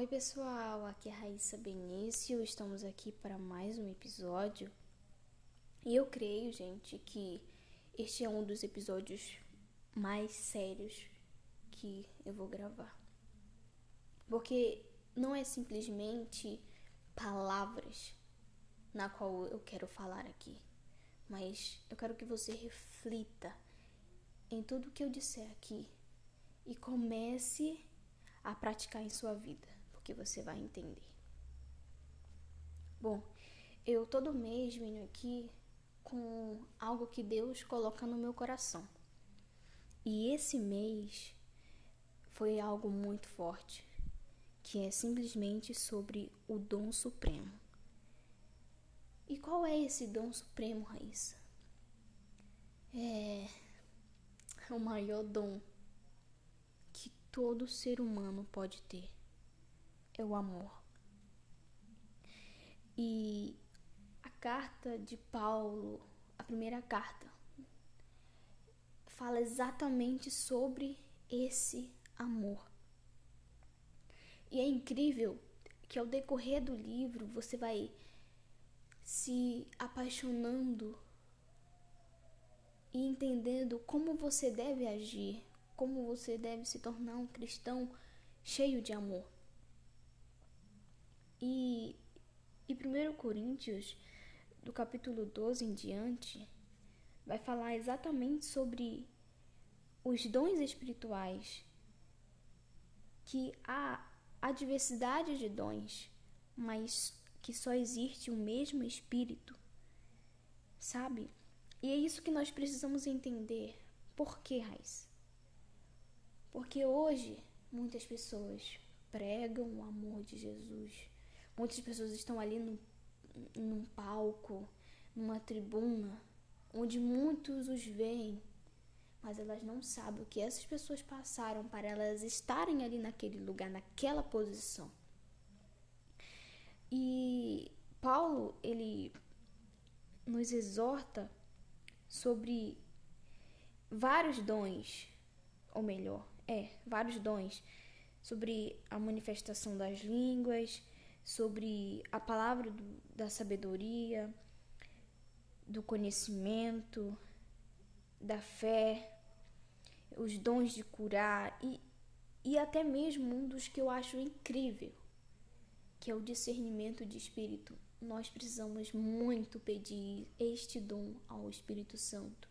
Oi pessoal, aqui é a Raíssa Benício, estamos aqui para mais um episódio. E eu creio, gente, que este é um dos episódios mais sérios que eu vou gravar. Porque não é simplesmente palavras na qual eu quero falar aqui, mas eu quero que você reflita em tudo que eu disser aqui e comece a praticar em sua vida, porque você vai entender. Bom, eu todo mês venho aqui com algo que Deus coloca no meu coração. E esse mês foi algo muito forte, que é simplesmente sobre o dom supremo. E qual é esse dom supremo, Raíssa? É o maior dom que todo ser humano pode ter. É o amor. E a carta de Paulo, a primeira carta, fala exatamente sobre esse amor. E é incrível que ao decorrer do livro você vai se apaixonando e entendendo como você deve agir, como você deve se tornar um cristão cheio de amor. E, e 1 Coríntios, do capítulo 12 em diante, vai falar exatamente sobre os dons espirituais, que há a diversidade de dons, mas que só existe o mesmo Espírito, sabe? E é isso que nós precisamos entender. Por que, Raiz? Porque hoje muitas pessoas pregam o amor de Jesus. Muitas pessoas estão ali no, num palco, numa tribuna, onde muitos os veem, mas elas não sabem o que essas pessoas passaram para elas estarem ali naquele lugar, naquela posição. E Paulo, ele nos exorta sobre vários dons, ou melhor, é, vários dons, sobre a manifestação das línguas, sobre a palavra do, da sabedoria, do conhecimento, da fé, os dons de curar e, e até mesmo um dos que eu acho incrível, que é o discernimento de espírito nós precisamos muito pedir este dom ao Espírito Santo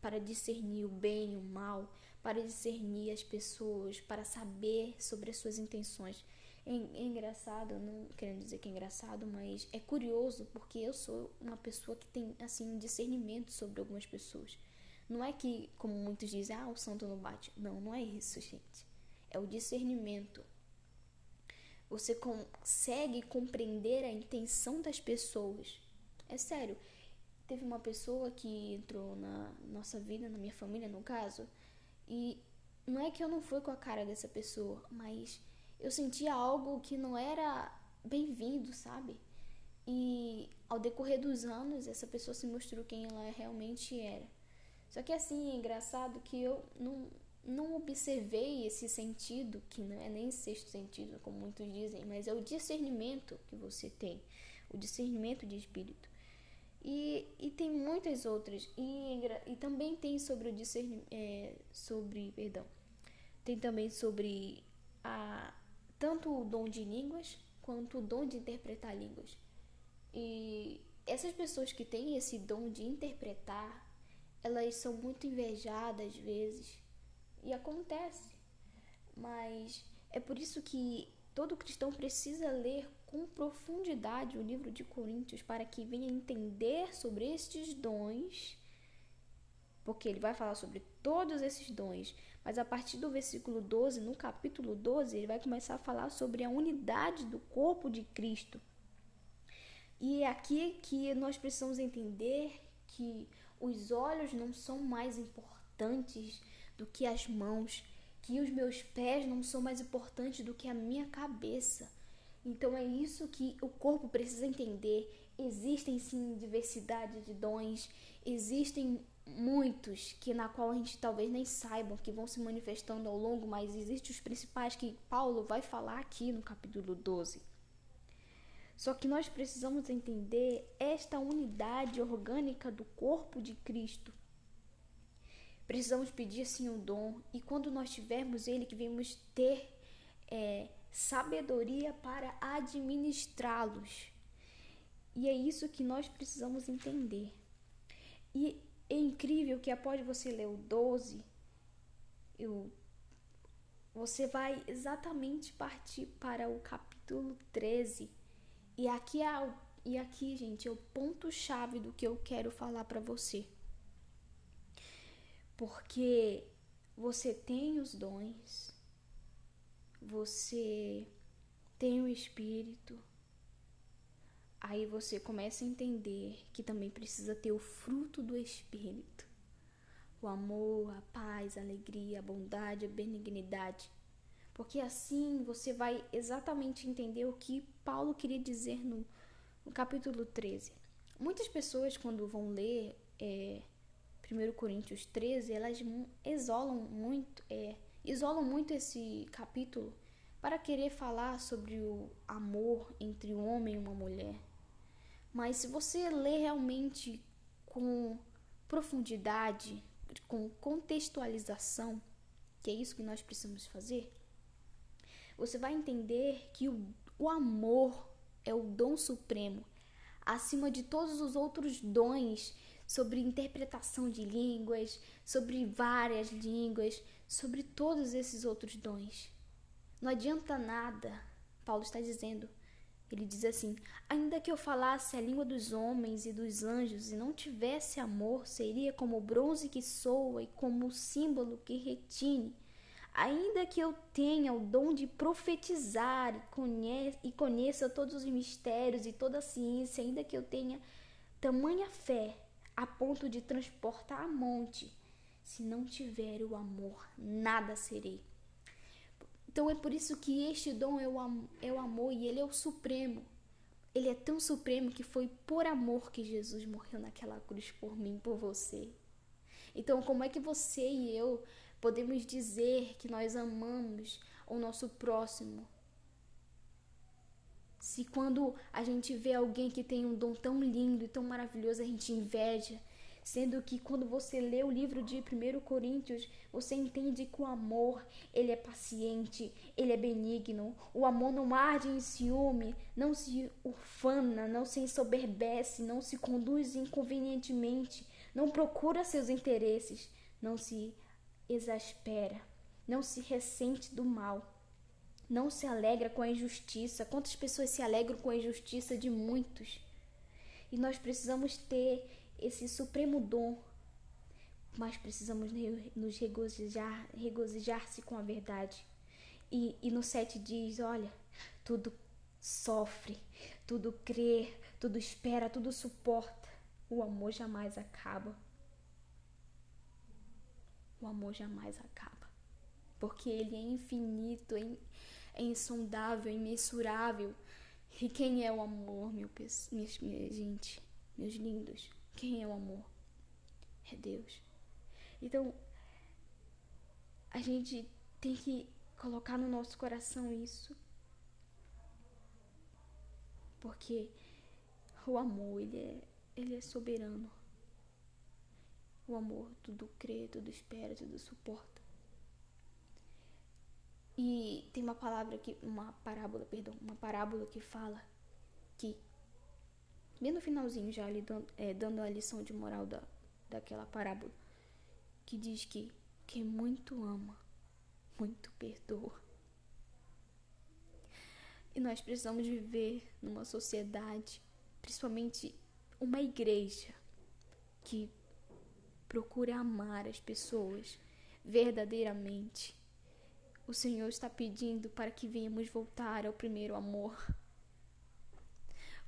para discernir o bem e o mal, para discernir as pessoas, para saber sobre as suas intenções. É, é engraçado, não querendo dizer que é engraçado, mas é curioso porque eu sou uma pessoa que tem assim um discernimento sobre algumas pessoas. Não é que, como muitos dizem, ah, o santo não bate. Não, não é isso, gente. É o discernimento. Você consegue compreender a intenção das pessoas. É sério. Teve uma pessoa que entrou na nossa vida, na minha família, no caso, e não é que eu não fui com a cara dessa pessoa, mas eu sentia algo que não era bem-vindo, sabe? E ao decorrer dos anos, essa pessoa se mostrou quem ela realmente era. Só que assim, é engraçado que eu não, não observei esse sentido, que não é nem sexto sentido, como muitos dizem, mas é o discernimento que você tem, o discernimento de espírito. E, e tem muitas outras, e, e também tem sobre o discernimento, é, sobre, perdão, tem também sobre a, tanto o dom de línguas quanto o dom de interpretar línguas. E essas pessoas que têm esse dom de interpretar, elas são muito invejadas às vezes e acontece. Mas é por isso que todo cristão precisa ler com profundidade o livro de Coríntios para que venha entender sobre estes dons, porque ele vai falar sobre todos esses dons, mas a partir do versículo 12, no capítulo 12, ele vai começar a falar sobre a unidade do corpo de Cristo. E é aqui que nós precisamos entender que os olhos não são mais importantes do que as mãos, que os meus pés não são mais importantes do que a minha cabeça. Então é isso que o corpo precisa entender. existem sim diversidade de dons, existem muitos que na qual a gente talvez nem saiba que vão se manifestando ao longo, mas existem os principais que Paulo vai falar aqui no capítulo 12. Só que nós precisamos entender esta unidade orgânica do corpo de Cristo. Precisamos pedir sim o dom, e quando nós tivermos ele, que vemos ter é, sabedoria para administrá-los. E é isso que nós precisamos entender. E é incrível que após você ler o 12, eu, você vai exatamente partir para o capítulo 13. E aqui, é, e aqui gente, é o ponto-chave do que eu quero falar para você. Porque você tem os dons, você tem o Espírito, Aí você começa a entender que também precisa ter o fruto do Espírito: o amor, a paz, a alegria, a bondade, a benignidade. Porque assim você vai exatamente entender o que Paulo queria dizer no, no capítulo 13. Muitas pessoas, quando vão ler é, 1 Coríntios 13, elas isolam muito, é, isolam muito esse capítulo para querer falar sobre o amor entre um homem e uma mulher. Mas se você ler realmente com profundidade, com contextualização, que é isso que nós precisamos fazer, você vai entender que o, o amor é o dom supremo, acima de todos os outros dons sobre interpretação de línguas, sobre várias línguas, sobre todos esses outros dons. Não adianta nada, Paulo está dizendo, ele diz assim: Ainda que eu falasse a língua dos homens e dos anjos e não tivesse amor, seria como o bronze que soa e como o símbolo que retine. Ainda que eu tenha o dom de profetizar e, conheça, e conheça todos os mistérios e toda a ciência, ainda que eu tenha tamanha fé a ponto de transportar a monte, se não tiver o amor, nada serei. Então é por isso que este dom é o, é o amor e ele é o supremo. Ele é tão supremo que foi por amor que Jesus morreu naquela cruz por mim, por você. Então, como é que você e eu podemos dizer que nós amamos o nosso próximo? Se quando a gente vê alguém que tem um dom tão lindo e tão maravilhoso, a gente inveja, Sendo que quando você lê o livro de 1 Coríntios, você entende que o amor, ele é paciente, ele é benigno. O amor não arde em ciúme, não se ufana, não se ensoberbece, não se conduz inconvenientemente, não procura seus interesses, não se exaspera, não se ressente do mal não se alegra com a injustiça. Quantas pessoas se alegram com a injustiça de muitos? E nós precisamos ter esse supremo dom, mas precisamos nos regozijar, regozijar-se com a verdade. E, e no 7 diz: olha, tudo sofre, tudo crê, tudo espera, tudo suporta. O amor jamais acaba. O amor jamais acaba. Porque ele é infinito, é, insondável, imensurável. E quem é o amor, meu, minha, minha gente, meus lindos? Quem é o amor? É Deus. Então, a gente tem que colocar no nosso coração isso. Porque o amor, ele é, ele é soberano. O amor tudo crê, tudo espera, tudo suporta. E tem uma palavra que, uma parábola, perdão, uma parábola que fala que bem no finalzinho já ali dando, é, dando a lição de moral da, daquela parábola, que diz que quem muito ama, muito perdoa. E nós precisamos viver numa sociedade, principalmente uma igreja, que procura amar as pessoas verdadeiramente. O Senhor está pedindo para que venhamos voltar ao primeiro amor.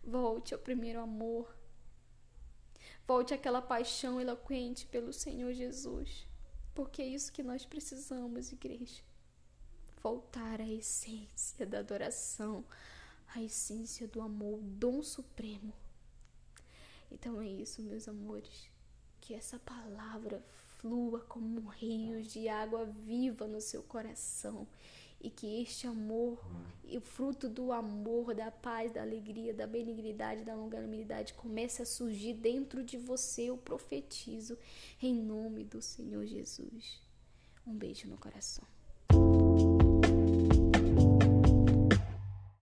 Volte ao primeiro amor. Volte àquela paixão eloquente pelo Senhor Jesus. Porque é isso que nós precisamos, igreja. Voltar à essência da adoração, à essência do amor, o dom supremo Então é isso, meus amores. Que essa palavra flua como rios de água viva no seu coração e que este amor e o fruto do amor, da paz, da alegria, da benignidade, da longanimidade comece a surgir dentro de você. Eu profetizo em nome do Senhor Jesus. Um beijo no coração.